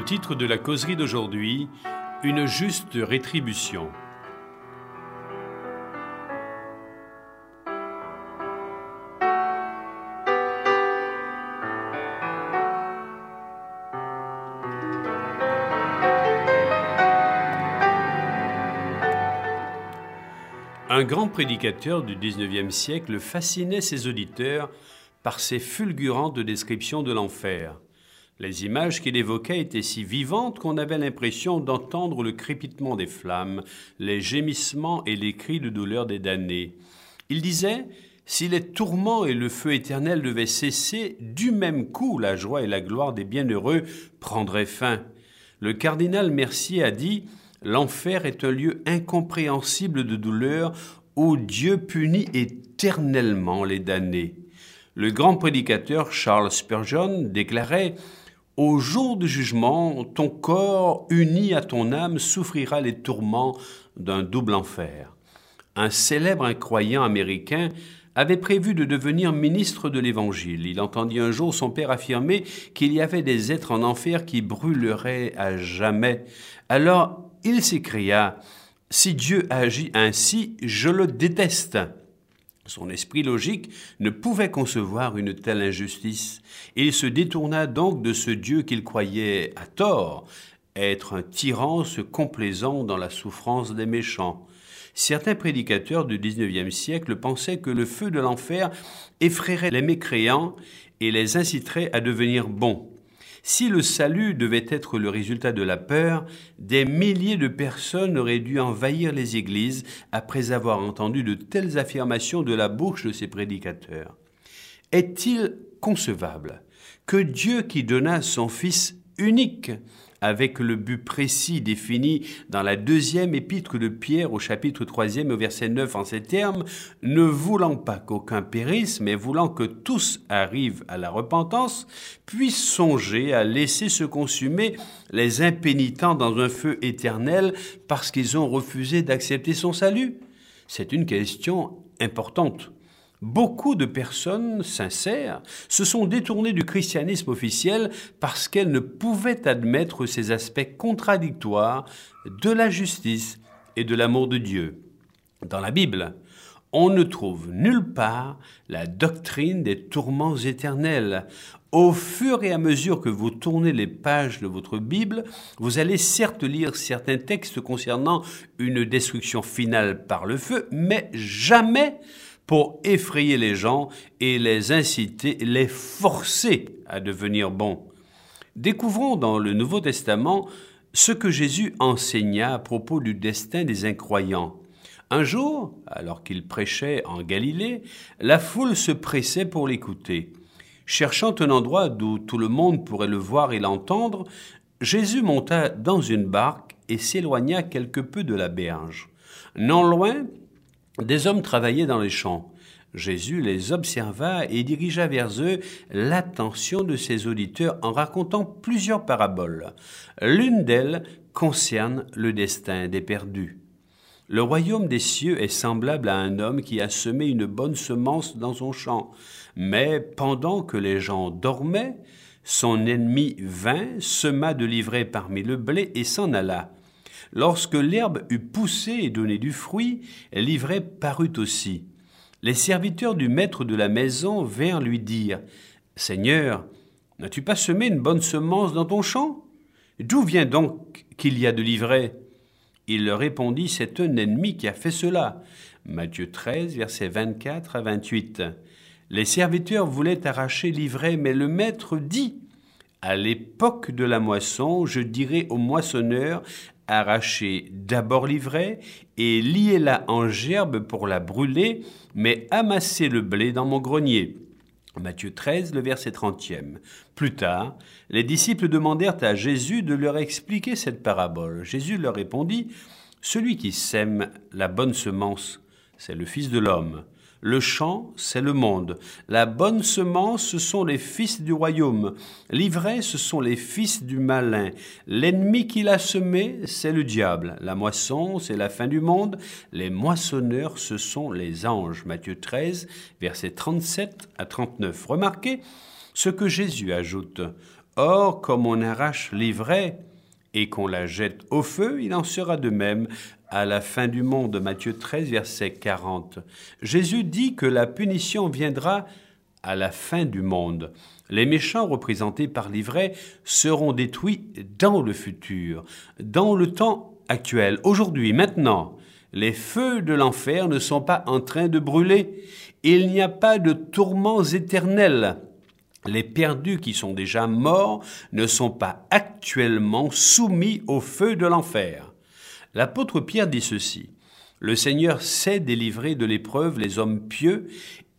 Le titre de la causerie d'aujourd'hui, Une juste rétribution. Un grand prédicateur du XIXe siècle fascinait ses auditeurs par ses fulgurantes descriptions de l'enfer. Les images qu'il évoquait étaient si vivantes qu'on avait l'impression d'entendre le crépitement des flammes, les gémissements et les cris de douleur des damnés. Il disait Si les tourments et le feu éternel devaient cesser, du même coup la joie et la gloire des bienheureux prendraient fin. Le cardinal Mercier a dit L'enfer est un lieu incompréhensible de douleur où Dieu punit éternellement les damnés. Le grand prédicateur Charles Spurgeon déclarait au jour du jugement, ton corps uni à ton âme souffrira les tourments d'un double enfer. Un célèbre incroyant américain avait prévu de devenir ministre de l'Évangile. Il entendit un jour son père affirmer qu'il y avait des êtres en enfer qui brûleraient à jamais. Alors il s'écria Si Dieu agit ainsi, je le déteste. Son esprit logique ne pouvait concevoir une telle injustice. Il se détourna donc de ce Dieu qu'il croyait à tort être un tyran se complaisant dans la souffrance des méchants. Certains prédicateurs du XIXe siècle pensaient que le feu de l'enfer effraierait les mécréants et les inciterait à devenir bons. Si le salut devait être le résultat de la peur, des milliers de personnes auraient dû envahir les églises après avoir entendu de telles affirmations de la bouche de ces prédicateurs. Est-il concevable que Dieu qui donna son Fils unique avec le but précis défini dans la deuxième épître de Pierre au chapitre 3 au verset 9 en ces termes, ne voulant pas qu'aucun périsse, mais voulant que tous arrivent à la repentance, puisse songer à laisser se consumer les impénitents dans un feu éternel parce qu'ils ont refusé d'accepter son salut C'est une question importante. Beaucoup de personnes sincères se sont détournées du christianisme officiel parce qu'elles ne pouvaient admettre ces aspects contradictoires de la justice et de l'amour de Dieu. Dans la Bible, on ne trouve nulle part la doctrine des tourments éternels. Au fur et à mesure que vous tournez les pages de votre Bible, vous allez certes lire certains textes concernant une destruction finale par le feu, mais jamais pour effrayer les gens et les inciter, les forcer à devenir bons. Découvrons dans le Nouveau Testament ce que Jésus enseigna à propos du destin des incroyants. Un jour, alors qu'il prêchait en Galilée, la foule se pressait pour l'écouter. Cherchant un endroit d'où tout le monde pourrait le voir et l'entendre, Jésus monta dans une barque et s'éloigna quelque peu de la berge. Non loin, des hommes travaillaient dans les champs. Jésus les observa et dirigea vers eux l'attention de ses auditeurs en racontant plusieurs paraboles. L'une d'elles concerne le destin des perdus. Le royaume des cieux est semblable à un homme qui a semé une bonne semence dans son champ. Mais pendant que les gens dormaient, son ennemi vint, sema de l'ivraie parmi le blé et s'en alla. Lorsque l'herbe eut poussé et donné du fruit, l'ivraie parut aussi. Les serviteurs du maître de la maison vinrent lui dire Seigneur, n'as-tu pas semé une bonne semence dans ton champ? D'où vient donc qu'il y a de l'ivraie? Il leur répondit C'est un ennemi qui a fait cela. Matthieu 13, versets 24 à 28. Les serviteurs voulaient arracher l'ivraie, mais le maître dit À l'époque de la moisson, je dirai au moissonneur arrachez d'abord l'ivraie et liez-la en gerbe pour la brûler, mais amassez le blé dans mon grenier. Matthieu 13, le verset 30e. Plus tard, les disciples demandèrent à Jésus de leur expliquer cette parabole. Jésus leur répondit Celui qui sème la bonne semence, c'est le Fils de l'homme. Le champ, c'est le monde. La bonne semence, ce sont les fils du royaume. L'ivraie, ce sont les fils du malin. L'ennemi qui l'a semé, c'est le diable. La moisson, c'est la fin du monde. Les moissonneurs, ce sont les anges. Matthieu 13, versets 37 à 39. Remarquez ce que Jésus ajoute. Or, comme on arrache l'ivraie et qu'on la jette au feu, il en sera de même à la fin du monde. Matthieu 13, verset 40. Jésus dit que la punition viendra à la fin du monde. Les méchants représentés par l'ivraie seront détruits dans le futur, dans le temps actuel, aujourd'hui, maintenant. Les feux de l'enfer ne sont pas en train de brûler. Il n'y a pas de tourments éternels. Les perdus qui sont déjà morts ne sont pas actuellement soumis au feu de l'enfer. L'apôtre Pierre dit ceci. Le Seigneur sait délivrer de l'épreuve les hommes pieux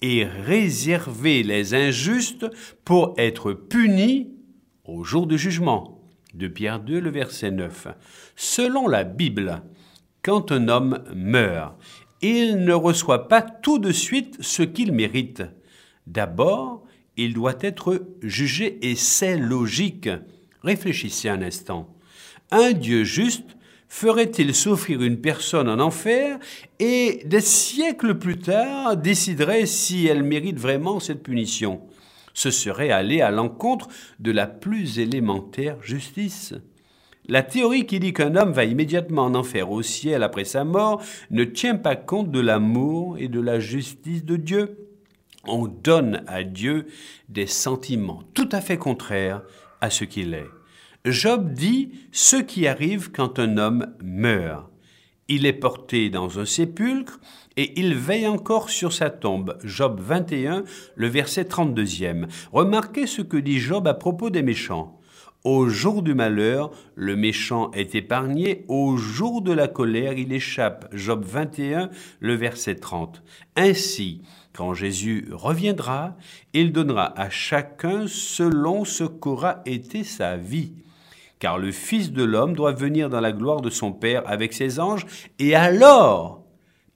et réserver les injustes pour être punis au jour du jugement. De Pierre 2, le verset 9. Selon la Bible, quand un homme meurt, il ne reçoit pas tout de suite ce qu'il mérite. D'abord, il doit être jugé et c'est logique. Réfléchissez un instant. Un Dieu juste ferait-il souffrir une personne en enfer et des siècles plus tard déciderait si elle mérite vraiment cette punition? Ce serait aller à l'encontre de la plus élémentaire justice. La théorie qui dit qu'un homme va immédiatement en enfer au ciel après sa mort ne tient pas compte de l'amour et de la justice de Dieu. On donne à Dieu des sentiments tout à fait contraires à ce qu'il est. Job dit ce qui arrive quand un homme meurt. Il est porté dans un sépulcre et il veille encore sur sa tombe. Job 21, le verset 32e. Remarquez ce que dit Job à propos des méchants. Au jour du malheur, le méchant est épargné, au jour de la colère, il échappe. Job 21, le verset 30. Ainsi, quand Jésus reviendra, il donnera à chacun selon ce qu'aura été sa vie. Car le Fils de l'homme doit venir dans la gloire de son Père avec ses anges, et alors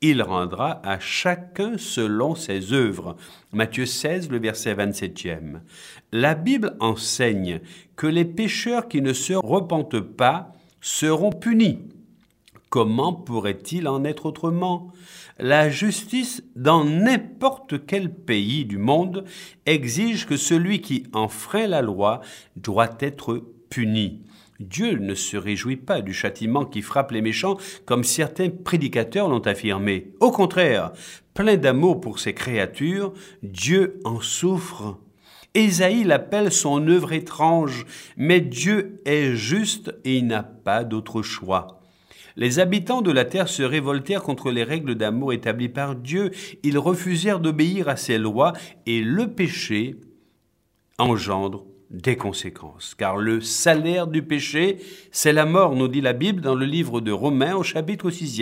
il rendra à chacun selon ses œuvres. Matthieu 16, le verset 27e. La Bible enseigne que les pécheurs qui ne se repentent pas seront punis. Comment pourrait-il en être autrement? La justice dans n'importe quel pays du monde exige que celui qui enfreint la loi doit être puni. Dieu ne se réjouit pas du châtiment qui frappe les méchants comme certains prédicateurs l'ont affirmé. Au contraire, plein d'amour pour ses créatures, Dieu en souffre. Ésaïe l'appelle son œuvre étrange, mais Dieu est juste et il n'a pas d'autre choix. Les habitants de la terre se révoltèrent contre les règles d'amour établies par Dieu, ils refusèrent d'obéir à ses lois et le péché engendre des conséquences. Car le salaire du péché, c'est la mort, nous dit la Bible dans le livre de Romains au chapitre 6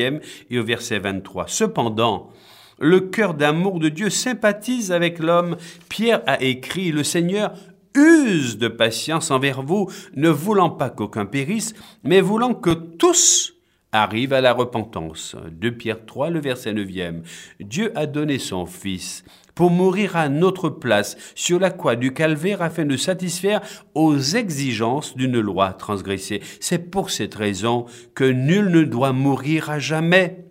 et au verset 23. Cependant, le cœur d'amour de Dieu sympathise avec l'homme. Pierre a écrit, le Seigneur use de patience envers vous, ne voulant pas qu'aucun périsse, mais voulant que tous arrivent à la repentance. De Pierre 3, le verset 9. Dieu a donné son Fils pour mourir à notre place sur la croix du calvaire afin de satisfaire aux exigences d'une loi transgressée. C'est pour cette raison que nul ne doit mourir à jamais.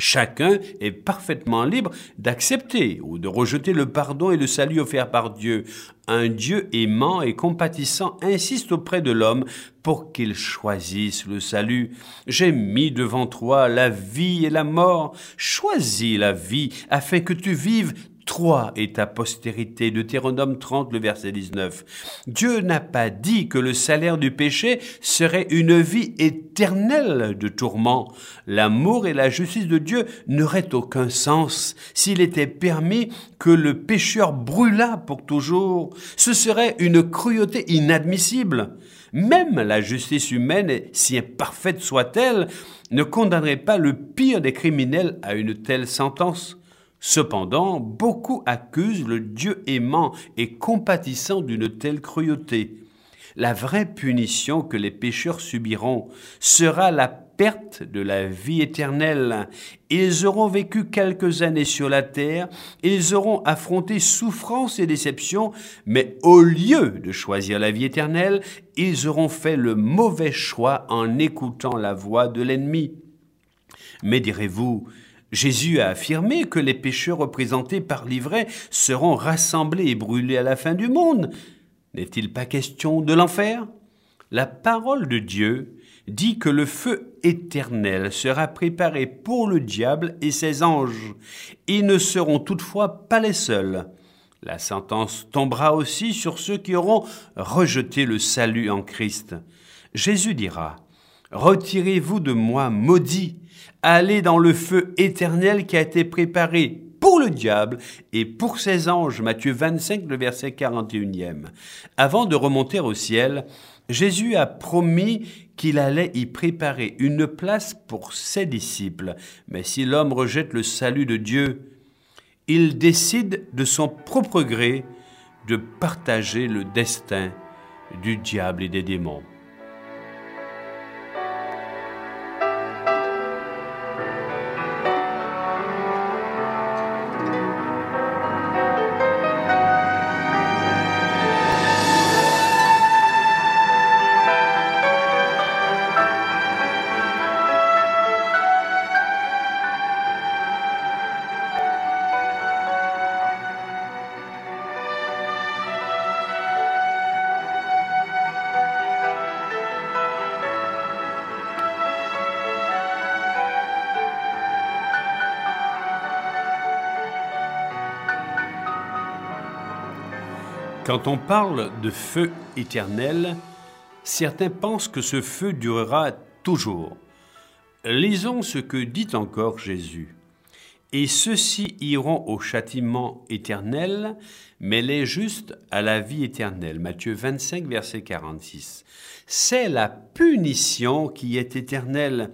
Chacun est parfaitement libre d'accepter ou de rejeter le pardon et le salut offert par Dieu. Un Dieu aimant et compatissant insiste auprès de l'homme pour qu'il choisisse le salut. J'ai mis devant toi la vie et la mort. Choisis la vie afin que tu vives Trois est ta postérité. Deutéronome 30, le verset 19. Dieu n'a pas dit que le salaire du péché serait une vie éternelle de tourments. L'amour et la justice de Dieu n'auraient aucun sens s'il était permis que le pécheur brûlât pour toujours. Ce serait une cruauté inadmissible. Même la justice humaine, si imparfaite soit-elle, ne condamnerait pas le pire des criminels à une telle sentence. Cependant, beaucoup accusent le Dieu aimant et compatissant d'une telle cruauté. La vraie punition que les pécheurs subiront sera la perte de la vie éternelle. Ils auront vécu quelques années sur la terre, ils auront affronté souffrance et déception, mais au lieu de choisir la vie éternelle, ils auront fait le mauvais choix en écoutant la voix de l'ennemi. Mais direz-vous, Jésus a affirmé que les pécheurs représentés par l'ivraie seront rassemblés et brûlés à la fin du monde. N'est-il pas question de l'enfer? La parole de Dieu dit que le feu éternel sera préparé pour le diable et ses anges. Ils ne seront toutefois pas les seuls. La sentence tombera aussi sur ceux qui auront rejeté le salut en Christ. Jésus dira, Retirez-vous de moi, maudit, allez dans le feu éternel qui a été préparé pour le diable et pour ses anges. Matthieu 25, le verset 41e. Avant de remonter au ciel, Jésus a promis qu'il allait y préparer une place pour ses disciples. Mais si l'homme rejette le salut de Dieu, il décide de son propre gré de partager le destin du diable et des démons. Quand on parle de feu éternel, certains pensent que ce feu durera toujours. Lisons ce que dit encore Jésus. Et ceux-ci iront au châtiment éternel, mais les justes à la vie éternelle. Matthieu 25, verset 46. C'est la punition qui est éternelle.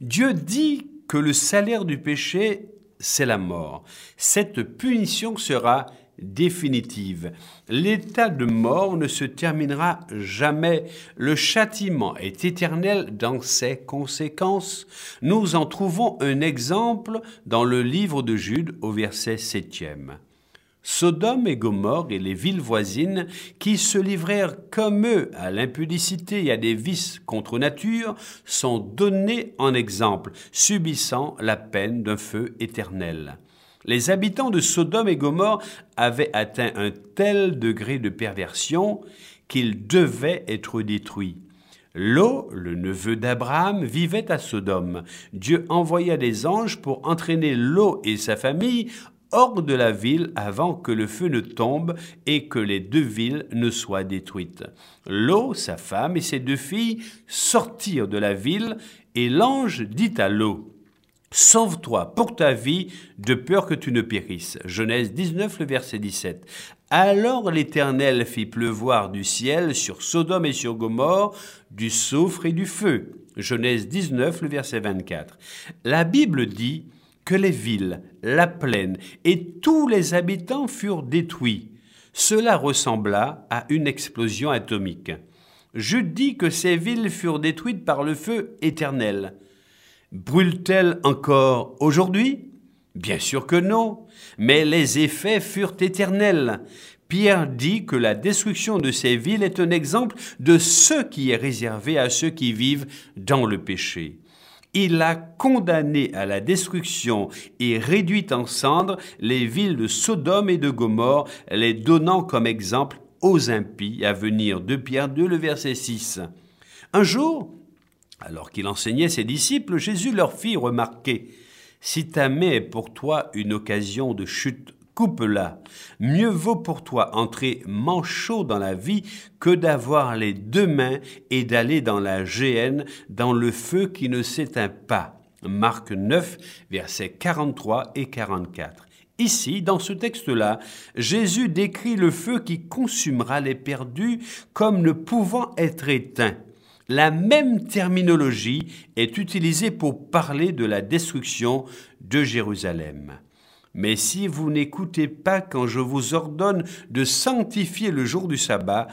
Dieu dit que le salaire du péché, c'est la mort. Cette punition sera définitive. L'état de mort ne se terminera jamais. Le châtiment est éternel dans ses conséquences. Nous en trouvons un exemple dans le livre de Jude au verset 7e. Sodome et Gomorre et les villes voisines qui se livrèrent comme eux à l'impudicité et à des vices contre nature sont donnés en exemple, subissant la peine d'un feu éternel. Les habitants de Sodome et Gomorre avaient atteint un tel degré de perversion qu'ils devaient être détruits. Lot, le neveu d'Abraham, vivait à Sodome. Dieu envoya des anges pour entraîner Lot et sa famille hors de la ville avant que le feu ne tombe et que les deux villes ne soient détruites. Lot, sa femme et ses deux filles sortirent de la ville et l'ange dit à Lot, Sauve-toi pour ta vie de peur que tu ne périsses. Genèse 19, le verset 17. Alors l'Éternel fit pleuvoir du ciel sur Sodome et sur Gomorre du soufre et du feu. Genèse 19, le verset 24. La Bible dit que les villes, la plaine et tous les habitants furent détruits. Cela ressembla à une explosion atomique. Je dis que ces villes furent détruites par le feu éternel. Brûle-t-elle encore aujourd'hui? Bien sûr que non, mais les effets furent éternels. Pierre dit que la destruction de ces villes est un exemple de ce qui est réservé à ceux qui vivent dans le péché. Il a condamné à la destruction et réduit en cendres les villes de Sodome et de Gomorre, les donnant comme exemple aux impies à venir de Pierre 2, le verset 6. Un jour, alors qu'il enseignait ses disciples, Jésus leur fit remarquer Si ta main est pour toi une occasion de chute, coupe-la. Mieux vaut pour toi entrer manchot dans la vie que d'avoir les deux mains et d'aller dans la géhenne, dans le feu qui ne s'éteint pas. Marc 9, versets 43 et 44. Ici, dans ce texte-là, Jésus décrit le feu qui consumera les perdus comme ne pouvant être éteint. La même terminologie est utilisée pour parler de la destruction de Jérusalem. Mais si vous n'écoutez pas quand je vous ordonne de sanctifier le jour du sabbat,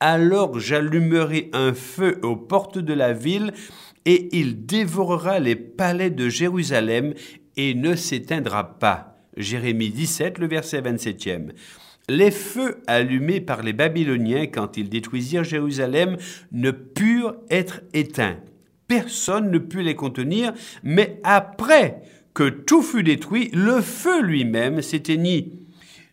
alors j'allumerai un feu aux portes de la ville, et il dévorera les palais de Jérusalem et ne s'éteindra pas. Jérémie 17, le verset 27e. Les feux allumés par les Babyloniens quand ils détruisirent Jérusalem ne purent être éteints. Personne ne put les contenir, mais après que tout fut détruit, le feu lui-même s'éteignit.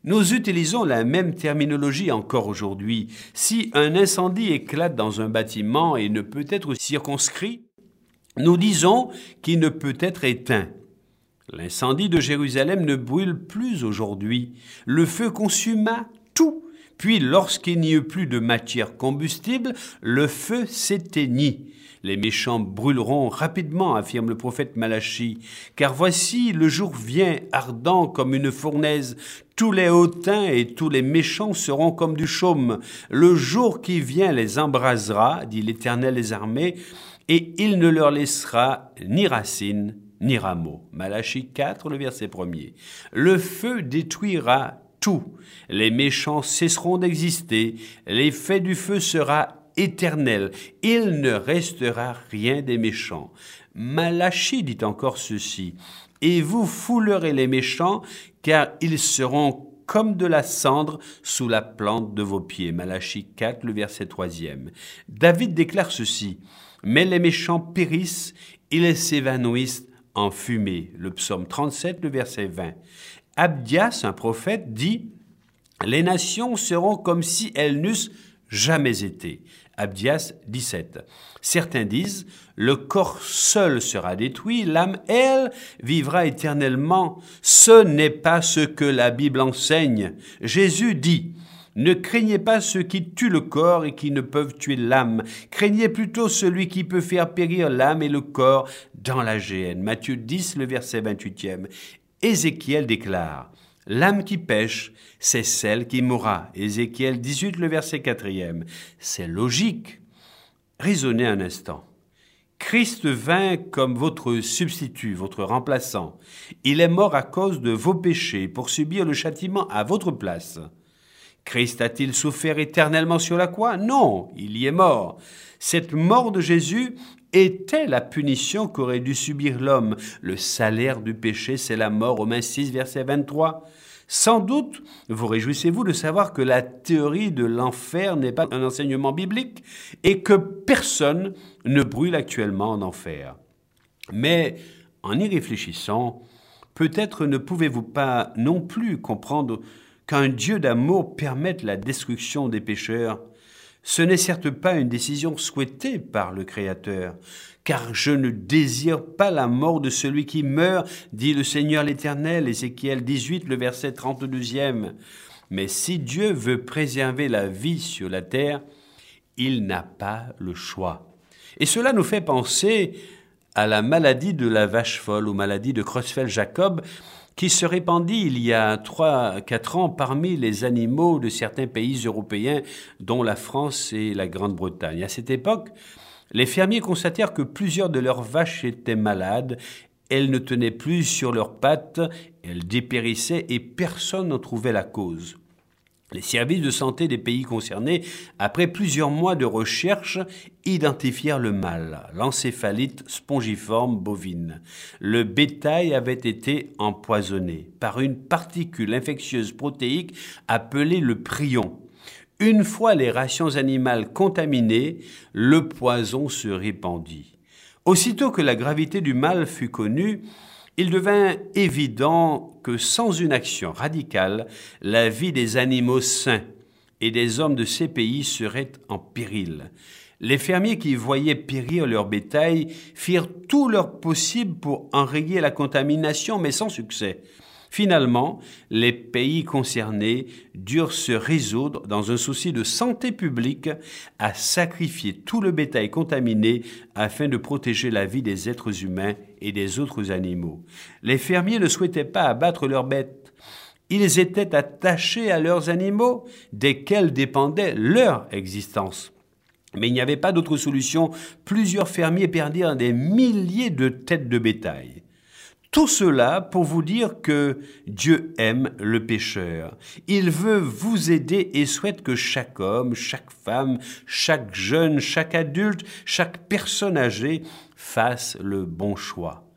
Nous utilisons la même terminologie encore aujourd'hui. Si un incendie éclate dans un bâtiment et ne peut être circonscrit, nous disons qu'il ne peut être éteint. L'incendie de Jérusalem ne brûle plus aujourd'hui. Le feu consuma tout. Puis, lorsqu'il n'y eut plus de matière combustible, le feu s'éteignit. Les méchants brûleront rapidement, affirme le prophète Malachi, car voici le jour vient, ardent comme une fournaise. Tous les hautains et tous les méchants seront comme du chaume. Le jour qui vient les embrasera, dit l'Éternel des armées, et il ne leur laissera ni racines ni rameaux. Malachie 4, le verset premier. Le feu détruira tout. Les méchants cesseront d'exister. L'effet du feu sera éternel. Il ne restera rien des méchants. Malachie dit encore ceci. Et vous foulerez les méchants, car ils seront comme de la cendre sous la plante de vos pieds. Malachie 4, le verset 3 David déclare ceci. Mais les méchants périssent, ils s'évanouissent en fumée. Le psaume 37, le verset 20. Abdias, un prophète, dit Les nations seront comme si elles n'eussent jamais été. Abdias 17. Certains disent Le corps seul sera détruit, l'âme, elle, vivra éternellement. Ce n'est pas ce que la Bible enseigne. Jésus dit ne craignez pas ceux qui tuent le corps et qui ne peuvent tuer l'âme. Craignez plutôt celui qui peut faire périr l'âme et le corps dans la géhenne. Matthieu 10, le verset 28e. Ézéchiel déclare L'âme qui pêche, c'est celle qui mourra. Ézéchiel 18, le verset 4e. C'est logique. Raisonnez un instant. Christ vint comme votre substitut, votre remplaçant. Il est mort à cause de vos péchés pour subir le châtiment à votre place. Christ a-t-il souffert éternellement sur la croix? Non, il y est mort. Cette mort de Jésus était la punition qu'aurait dû subir l'homme. Le salaire du péché, c'est la mort. Romains 6, verset 23. Sans doute, vous réjouissez-vous de savoir que la théorie de l'enfer n'est pas un enseignement biblique et que personne ne brûle actuellement en enfer. Mais en y réfléchissant, peut-être ne pouvez-vous pas non plus comprendre qu'un Dieu d'amour permette la destruction des pécheurs, ce n'est certes pas une décision souhaitée par le Créateur, car je ne désire pas la mort de celui qui meurt, dit le Seigneur l'Éternel, Ézéchiel 18, le verset 32e. Mais si Dieu veut préserver la vie sur la terre, il n'a pas le choix. Et cela nous fait penser à la maladie de la vache folle ou maladie de Creutzfeldt-Jacob, qui se répandit il y a trois, quatre ans parmi les animaux de certains pays européens, dont la France et la Grande-Bretagne. À cette époque, les fermiers constatèrent que plusieurs de leurs vaches étaient malades, elles ne tenaient plus sur leurs pattes, elles dépérissaient et personne n'en trouvait la cause. Les services de santé des pays concernés, après plusieurs mois de recherche, identifièrent le mal, l'encéphalite spongiforme bovine. Le bétail avait été empoisonné par une particule infectieuse protéique appelée le prion. Une fois les rations animales contaminées, le poison se répandit. Aussitôt que la gravité du mal fut connue, il devint évident que sans une action radicale, la vie des animaux sains et des hommes de ces pays serait en péril. Les fermiers qui voyaient périr leur bétail firent tout leur possible pour enrayer la contamination, mais sans succès. Finalement, les pays concernés durent se résoudre, dans un souci de santé publique, à sacrifier tout le bétail contaminé afin de protéger la vie des êtres humains et des autres animaux. Les fermiers ne souhaitaient pas abattre leurs bêtes. Ils étaient attachés à leurs animaux, desquels dépendait leur existence. Mais il n'y avait pas d'autre solution. Plusieurs fermiers perdirent des milliers de têtes de bétail. Tout cela pour vous dire que Dieu aime le pécheur. Il veut vous aider et souhaite que chaque homme, chaque femme, chaque jeune, chaque adulte, chaque personne âgée fasse le bon choix.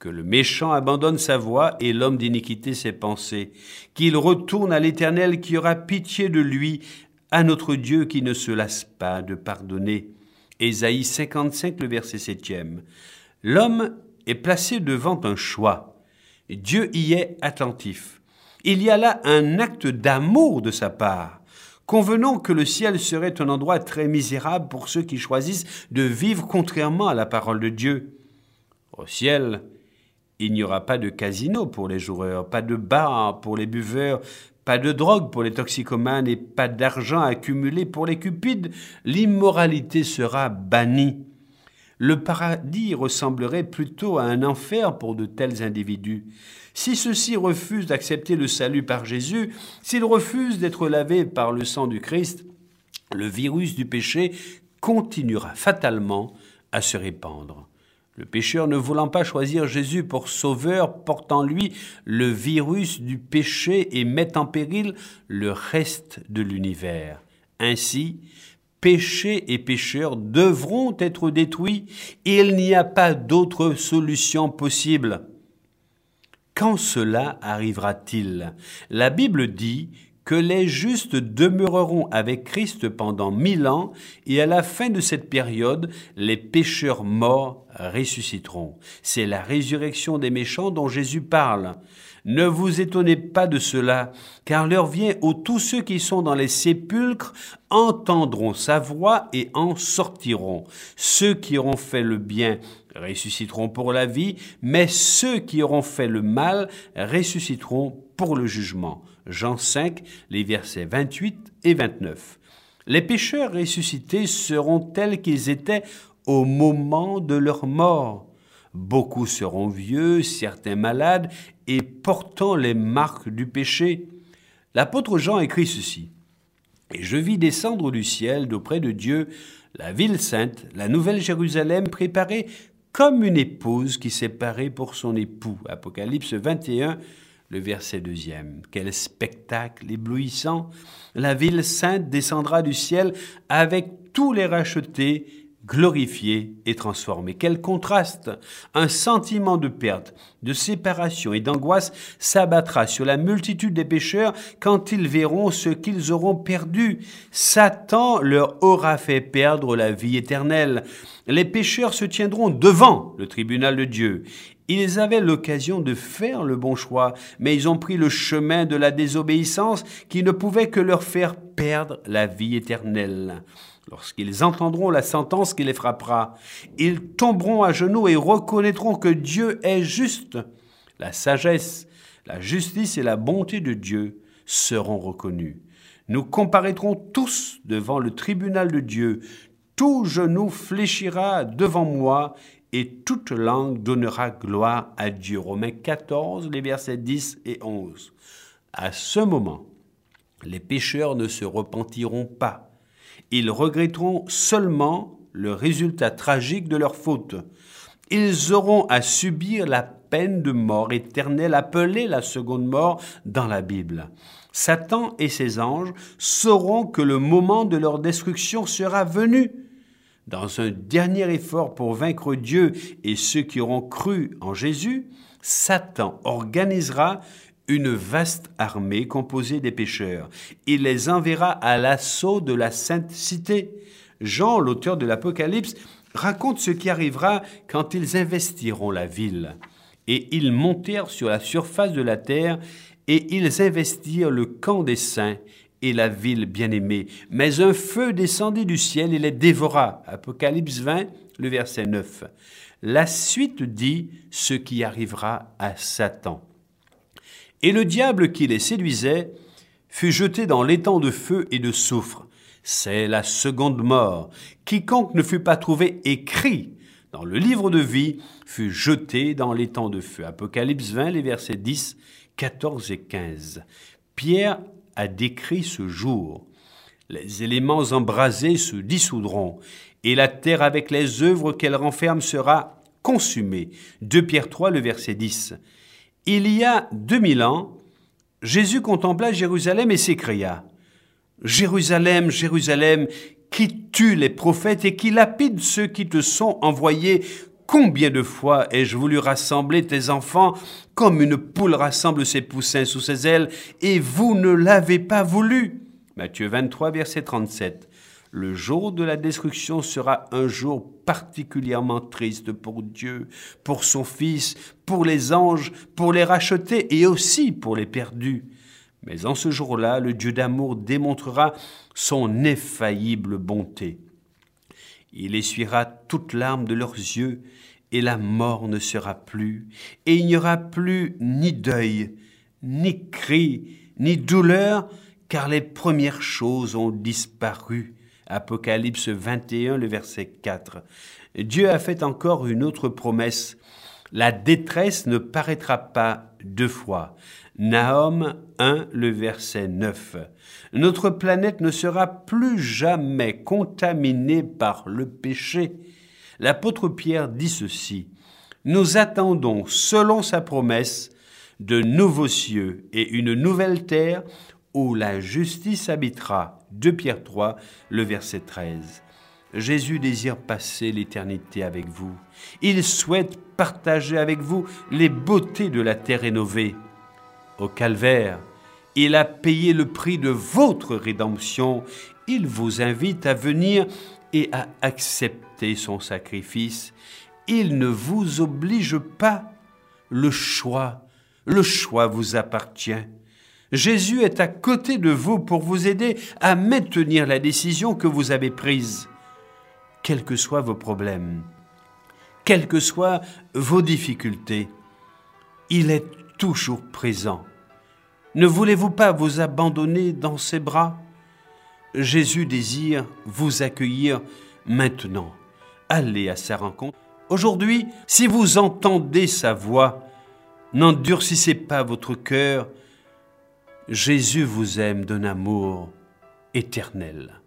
Que le méchant abandonne sa voie et l'homme d'iniquité ses pensées. Qu'il retourne à l'Éternel qui aura pitié de lui, à notre Dieu qui ne se lasse pas de pardonner. Ésaïe 55, le verset 7 L'homme est placé devant un choix. Dieu y est attentif. Il y a là un acte d'amour de sa part. Convenons que le ciel serait un endroit très misérable pour ceux qui choisissent de vivre contrairement à la parole de Dieu. Au ciel, il n'y aura pas de casino pour les joueurs, pas de bar pour les buveurs, pas de drogue pour les toxicomanes et pas d'argent accumulé pour les cupides. L'immoralité sera bannie. Le paradis ressemblerait plutôt à un enfer pour de tels individus. Si ceux-ci refusent d'accepter le salut par Jésus, s'ils refusent d'être lavés par le sang du Christ, le virus du péché continuera fatalement à se répandre. Le pécheur ne voulant pas choisir Jésus pour sauveur porte en lui le virus du péché et met en péril le reste de l'univers. Ainsi, péché et pécheurs devront être détruits et il n'y a pas d'autre solution possible. Quand cela arrivera-t-il? La Bible dit que les justes demeureront avec Christ pendant mille ans, et à la fin de cette période, les pécheurs morts ressusciteront. C'est la résurrection des méchants dont Jésus parle. Ne vous étonnez pas de cela, car l'heure vient où tous ceux qui sont dans les sépulcres entendront sa voix et en sortiront. Ceux qui auront fait le bien ressusciteront pour la vie, mais ceux qui auront fait le mal ressusciteront pour le jugement. Jean 5, les versets 28 et 29. Les pécheurs ressuscités seront tels qu'ils étaient au moment de leur mort. Beaucoup seront vieux, certains malades, et portant les marques du péché. L'apôtre Jean écrit ceci. Et je vis descendre du ciel d'auprès de Dieu la ville sainte, la nouvelle Jérusalem préparée comme une épouse qui s'est parée pour son époux. Apocalypse 21, le verset deuxième. Quel spectacle éblouissant La ville sainte descendra du ciel avec tous les rachetés glorifié et transformé. Quel contraste Un sentiment de perte, de séparation et d'angoisse s'abattra sur la multitude des pécheurs quand ils verront ce qu'ils auront perdu. Satan leur aura fait perdre la vie éternelle. Les pécheurs se tiendront devant le tribunal de Dieu. Ils avaient l'occasion de faire le bon choix, mais ils ont pris le chemin de la désobéissance qui ne pouvait que leur faire perdre la vie éternelle. Lorsqu'ils entendront la sentence qui les frappera, ils tomberont à genoux et reconnaîtront que Dieu est juste. La sagesse, la justice et la bonté de Dieu seront reconnus. Nous comparaîtrons tous devant le tribunal de Dieu. Tout genou fléchira devant moi et toute langue donnera gloire à Dieu. Romains 14, les versets 10 et 11. À ce moment, les pécheurs ne se repentiront pas ils regretteront seulement le résultat tragique de leur faute. Ils auront à subir la peine de mort éternelle appelée la seconde mort dans la Bible. Satan et ses anges sauront que le moment de leur destruction sera venu. Dans un dernier effort pour vaincre Dieu et ceux qui auront cru en Jésus, Satan organisera une vaste armée composée des pécheurs. Il les enverra à l'assaut de la sainte cité. Jean, l'auteur de l'Apocalypse, raconte ce qui arrivera quand ils investiront la ville. Et ils montèrent sur la surface de la terre, et ils investirent le camp des saints et la ville bien-aimée. Mais un feu descendit du ciel et les dévora. Apocalypse 20, le verset 9. La suite dit ce qui arrivera à Satan. Et le diable qui les séduisait fut jeté dans l'étang de feu et de soufre. C'est la seconde mort. Quiconque ne fut pas trouvé écrit dans le livre de vie fut jeté dans l'étang de feu. Apocalypse 20, les versets 10, 14 et 15. Pierre a décrit ce jour. Les éléments embrasés se dissoudront, et la terre avec les œuvres qu'elle renferme sera consumée. 2 Pierre 3, le verset 10. Il y a 2000 ans, Jésus contempla Jérusalem et s'écria Jérusalem, Jérusalem, qui tue les prophètes et qui lapide ceux qui te sont envoyés. Combien de fois ai-je voulu rassembler tes enfants comme une poule rassemble ses poussins sous ses ailes, et vous ne l'avez pas voulu? Matthieu 23, verset 37. Le jour de la destruction sera un jour particulièrement triste pour Dieu, pour son Fils, pour les anges, pour les rachetés et aussi pour les perdus. Mais en ce jour-là, le Dieu d'amour démontrera son infaillible bonté. Il essuiera toute larme de leurs yeux, et la mort ne sera plus, et il n'y aura plus ni deuil, ni cri, ni douleur, car les premières choses ont disparu. Apocalypse 21, le verset 4. Dieu a fait encore une autre promesse. La détresse ne paraîtra pas deux fois. Nahum 1, le verset 9. Notre planète ne sera plus jamais contaminée par le péché. L'apôtre Pierre dit ceci. Nous attendons, selon sa promesse, de nouveaux cieux et une nouvelle terre où la justice habitera. 2 Pierre 3, le verset 13. Jésus désire passer l'éternité avec vous. Il souhaite partager avec vous les beautés de la terre rénovée. Au calvaire, il a payé le prix de votre rédemption. Il vous invite à venir et à accepter son sacrifice. Il ne vous oblige pas. Le choix, le choix vous appartient. Jésus est à côté de vous pour vous aider à maintenir la décision que vous avez prise, quels que soient vos problèmes, quelles que soient vos difficultés. Il est toujours présent. Ne voulez-vous pas vous abandonner dans ses bras? Jésus désire vous accueillir maintenant. Allez à sa rencontre. Aujourd'hui, si vous entendez sa voix, n'endurcissez pas votre cœur, Jésus vous aime d'un amour éternel.